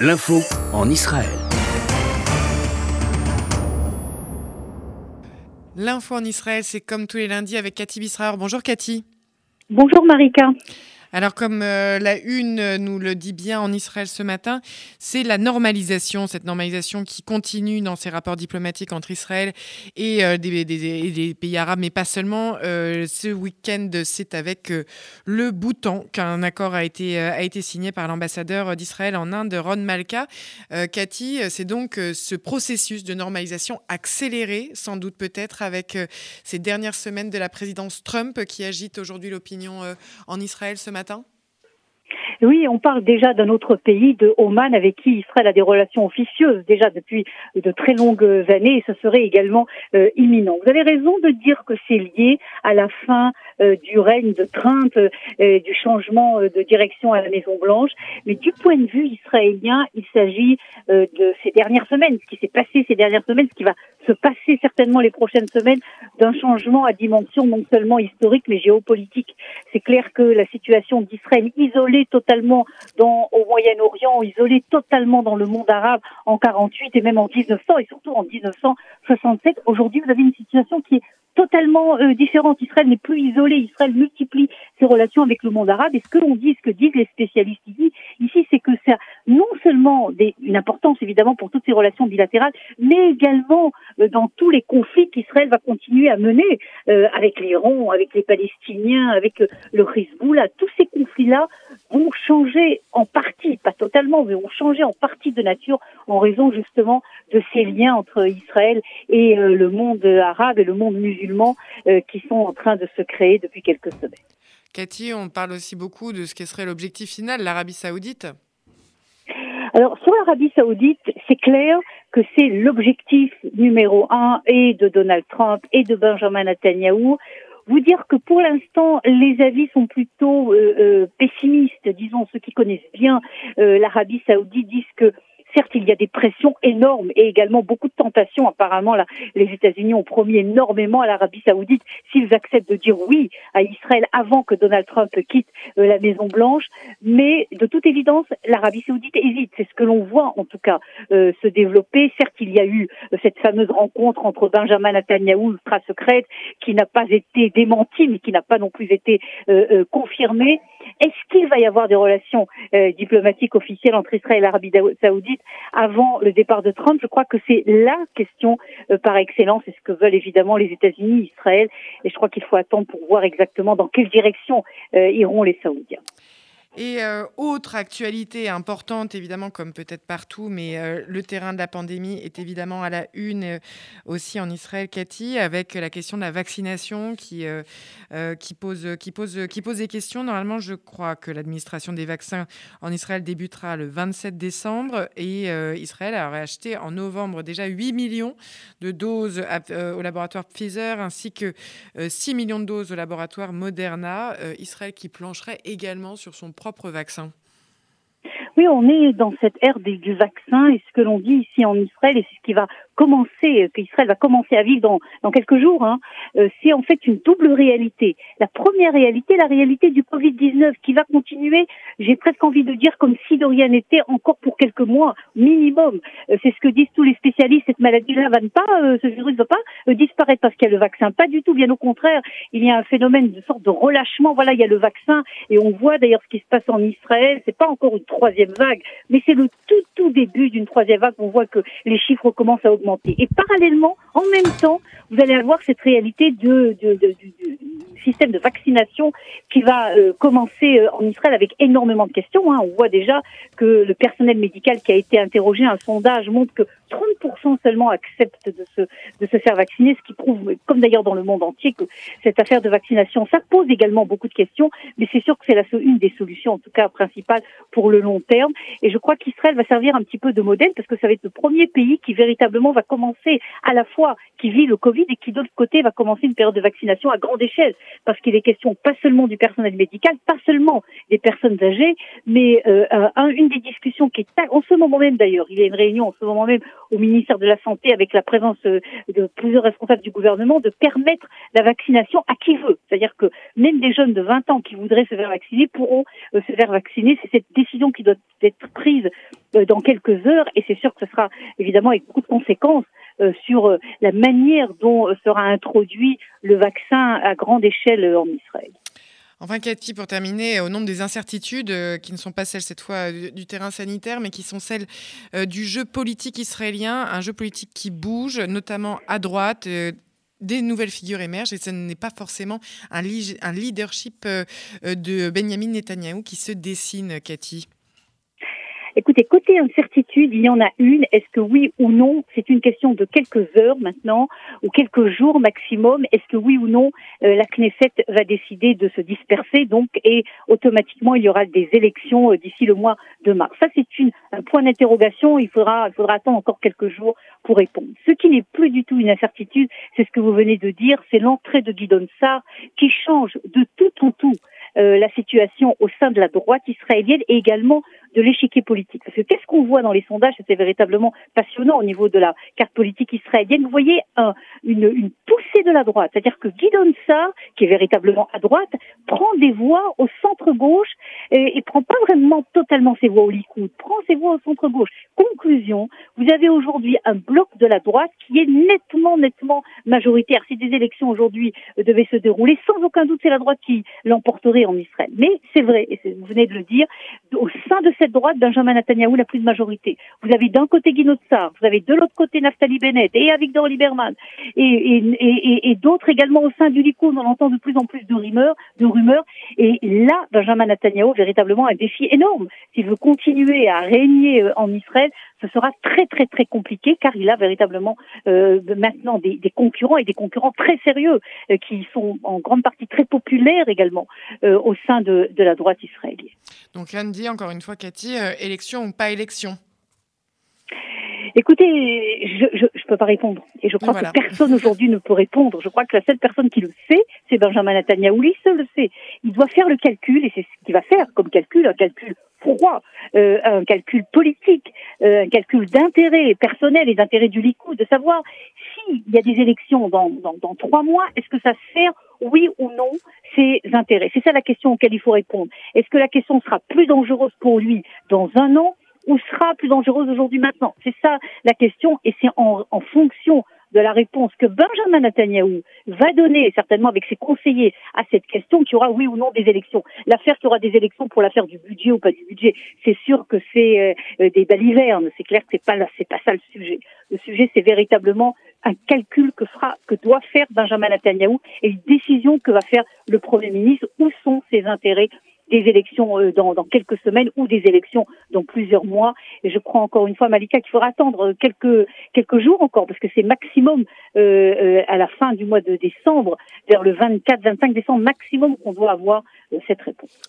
L'info en Israël. L'info en Israël, c'est comme tous les lundis avec Cathy Bisraer. Bonjour Cathy. Bonjour Marika. Alors comme euh, la une nous le dit bien en Israël ce matin, c'est la normalisation, cette normalisation qui continue dans ces rapports diplomatiques entre Israël et euh, des, pays arabes, mais pas seulement. Euh, ce week-end, c'est avec euh, le Bhoutan qu'un accord a été, euh, signé par l'ambassadeur d'Israël en Inde, Ron Malka. Euh, Cathy, euh, c'est donc euh, ce processus de normalisation accéléré, sans doute peut-être, avec euh, ces dernières semaines de la présidence Trump qui agite aujourd'hui l'opinion euh, en Israël ce matin Oui, on parle déjà d'un autre pays, de Oman, avec qui Israël a des relations officieuses déjà depuis de très longues années, et ce serait également euh, imminent. Vous avez raison de dire que c'est lié à la fin du règne de Trump, euh, du changement euh, de direction à la Maison Blanche, mais du point de vue israélien, il s'agit euh, de ces dernières semaines, ce qui s'est passé ces dernières semaines, ce qui va se passer certainement les prochaines semaines, d'un changement à dimension non seulement historique mais géopolitique. C'est clair que la situation d'Israël isolée totalement dans, au Moyen-Orient, isolée totalement dans le monde arabe en 48 et même en 1900 et surtout en 1967, aujourd'hui vous avez une situation qui est totalement euh, différente. Israël n'est plus isolé, Israël multiplie ses relations avec le monde arabe et ce que l'on dit, ce que disent les spécialistes ici, ici c'est que ça non seulement des, une importance évidemment pour toutes ces relations bilatérales, mais également euh, dans tous les conflits qu'Israël va continuer à mener euh, avec l'Iran, avec les Palestiniens, avec euh, le Hezbollah. Tous ces conflits-là vont changer en partie, pas totalement, mais vont changer en partie de nature en raison justement de ces liens entre Israël et euh, le monde arabe et le monde musulman euh, qui sont en train de se créer depuis quelques semaines. Cathy, on parle aussi beaucoup de ce qui serait l'objectif final, l'Arabie saoudite. Alors, sur l'Arabie Saoudite, c'est clair que c'est l'objectif numéro un et de Donald Trump et de Benjamin Netanyahu. Vous dire que pour l'instant, les avis sont plutôt euh, euh, pessimistes. Disons, ceux qui connaissent bien euh, l'Arabie Saoudite disent que Certes, il y a des pressions énormes et également beaucoup de tentations. Apparemment, les États-Unis ont promis énormément à l'Arabie Saoudite s'ils acceptent de dire oui à Israël avant que Donald Trump quitte euh, la Maison Blanche. Mais de toute évidence, l'Arabie Saoudite hésite. C'est ce que l'on voit en tout cas euh, se développer. Certes, il y a eu euh, cette fameuse rencontre entre Benjamin Netanyahu, ultra secrète, qui n'a pas été démentie, mais qui n'a pas non plus été euh, confirmée. Est-ce qu'il va y avoir des relations diplomatiques officielles entre Israël et l'Arabie Saoudite? Avant le départ de Trump Je crois que c'est la question euh, par excellence, et ce que veulent évidemment les États-Unis, Israël, et je crois qu'il faut attendre pour voir exactement dans quelle direction euh, iront les Saoudiens. Et euh, autre actualité importante, évidemment, comme peut-être partout, mais euh, le terrain de la pandémie est évidemment à la une euh, aussi en Israël, Cathy, avec la question de la vaccination qui, pose, des questions. Normalement, je crois que l'administration des vaccins en Israël débutera le 27 décembre et Israël aurait acheté en novembre déjà 8 millions de doses au laboratoire Pfizer ainsi que euh, 6 millions de doses au laboratoire Moderna. Israël qui plancherait également sur son vaccin. Oui, on est dans cette ère du vaccin et ce que l'on dit ici en Israël, et c'est ce qui va commencer, qu'Israël va commencer à vivre dans, dans quelques jours, hein, euh, c'est en fait une double réalité. La première réalité, la réalité du Covid-19 qui va continuer, j'ai presque envie de dire comme si de rien n'était encore pour quelques mois minimum. Euh, c'est ce que disent tous les spécialistes, cette maladie-là va ne pas, euh, ce virus ne va pas disparaître parce qu'il y a le vaccin. Pas du tout, bien au contraire, il y a un phénomène de sorte de relâchement. Voilà, il y a le vaccin et on voit d'ailleurs ce qui se passe en Israël. C'est pas encore une troisième vague, mais c'est le tout tout début d'une troisième vague. On voit que les chiffres commencent à augmenter. Et parallèlement, en même temps, vous allez avoir cette réalité de, système de vaccination qui va euh, commencer euh, en Israël avec énormément de questions. hein. On voit déjà que le personnel médical qui a été interrogé, un sondage montre que 30% seulement acceptent de se, de se faire vacciner, ce qui prouve, comme d'ailleurs dans le monde entier, que cette affaire de vaccination, ça pose également beaucoup de questions, mais c'est sûr que c'est la, une des solutions, en tout cas principales, pour le long terme. Et je crois qu'Israël va servir un petit peu de modèle parce que ça va être le premier pays qui véritablement va commencer à la fois qui vit le Covid et qui d'autre côté va commencer une période de vaccination à grande échelle parce qu'il est question pas seulement du personnel médical, pas seulement des personnes âgées, mais euh, un- une des discussions qui est en ce moment même d'ailleurs, il y a une réunion en ce moment même au ministère de la Santé, avec la présence de plusieurs responsables du gouvernement, de permettre la vaccination à qui veut. C'est-à-dire que même des jeunes de 20 ans qui voudraient se faire vacciner pourront se faire vacciner. C'est cette décision qui doit être prise dans quelques heures et c'est sûr que ce sera évidemment avec beaucoup de conséquences sur la manière dont sera introduit le vaccin à grande échelle en Israël. Enfin, Cathy, pour terminer, au nombre des incertitudes, euh, qui ne sont pas celles cette fois du, terrain sanitaire, mais qui sont celles euh, du jeu politique israélien, un jeu politique qui bouge, notamment à droite. Euh, des nouvelles figures émergent et ce n'est pas forcément un, un leadership de Benjamin Netanyahu qui se dessine, Cathy. Écoutez, côté incertitude, il y en a une. Est-ce que oui ou non? C'est une question de quelques heures maintenant, ou quelques jours maximum. Est-ce que oui ou non euh, la Knesset va décider de se disperser donc et automatiquement il y aura des élections euh, d'ici le mois de mars? Ça c'est un point d'interrogation. Il faudra il faudra attendre encore quelques jours pour répondre. Ce qui n'est plus du tout une incertitude, c'est ce que vous venez de dire, c'est l'entrée de Guy Sarr qui change de tout en tout euh, la situation au sein de la droite israélienne et également de l'échiquier politique. Parce que qu'est-ce qu'on voit dans les sondages C'est véritablement passionnant au niveau de la carte politique israélienne. Vous voyez une, une, poussée de la droite, c'est-à-dire que Guidon Sarr, qui est véritablement à droite, prend des voix au centre-gauche et, et prend pas vraiment totalement ses voix au Likoud, prend ses voix au centre-gauche. Conclusion, vous avez aujourd'hui un bloc de la droite qui est nettement, nettement majoritaire. Si des élections aujourd'hui devaient se dérouler, sans aucun doute, c'est la droite qui l'emporterait en Israël. Mais c'est vrai, et vous venez de le dire, au sein de cette droite, Benjamin Netanyahu n'a plus de majorité. Vous avez d'un côté Guy Tsar, vous avez de l'autre côté Naftali Bennett et Avigdor Lieberman et, et, et, et d'autres également au sein du Likoud. On entend de plus en plus de rumeurs, de rumeurs. Et là, Benjamin Netanyahu, véritablement un défi énorme. S'il veut continuer à régner euh, en Israël, ce sera très très très compliqué car il a véritablement euh, maintenant des, concurrents et des concurrents très sérieux euh, qui sont en grande partie très populaires également au sein de, la droite israélienne. Donc Anne dit encore une fois Cathy, élection ou pas élection? Écoutez, je ne peux pas répondre. Et je crois que personne aujourd'hui ne peut répondre. Je crois que la seule personne qui le sait, c'est Benjamin Netanyahu. Lui seul le sait. Il doit faire le calcul, et c'est ce qu'il va faire comme calcul, un calcul froid, euh, un calcul politique, euh, un calcul d'intérêt personnel et d'intérêt du Likoud, de savoir s'il y a des élections dans, dans, dans trois mois, est-ce que ça sert oui ou non ses intérêts C'est ça la question auquel il faut répondre. Est-ce que la question sera plus dangereuse pour lui dans un an ou sera plus dangereuse aujourd'hui maintenant C'est ça la question et c'est en, en fonction de la réponse que Benjamin Netanyahu va donner, certainement avec ses conseillers, à cette question qu'il y aura oui ou non des élections. L'affaire qu'il y aura des élections pour l'affaire du budget ou pas du budget, c'est sûr que c'est euh, des balivernes. C'est clair que c'est pas c'est pas ça le sujet. Le sujet, c'est véritablement un calcul que fera, que doit faire Benjamin Netanyahu et une décision que va faire le Premier ministre. Où sont ses intérêts des élections euh, dans, dans, quelques semaines ou des élections dans plusieurs mois. Et je crois encore une fois, Malika, qu'il faudra attendre quelques, quelques jours encore, parce que c'est maximum euh, euh, à la fin du mois de décembre, vers le 24-25 décembre maximum qu'on doit avoir euh, cette réponse.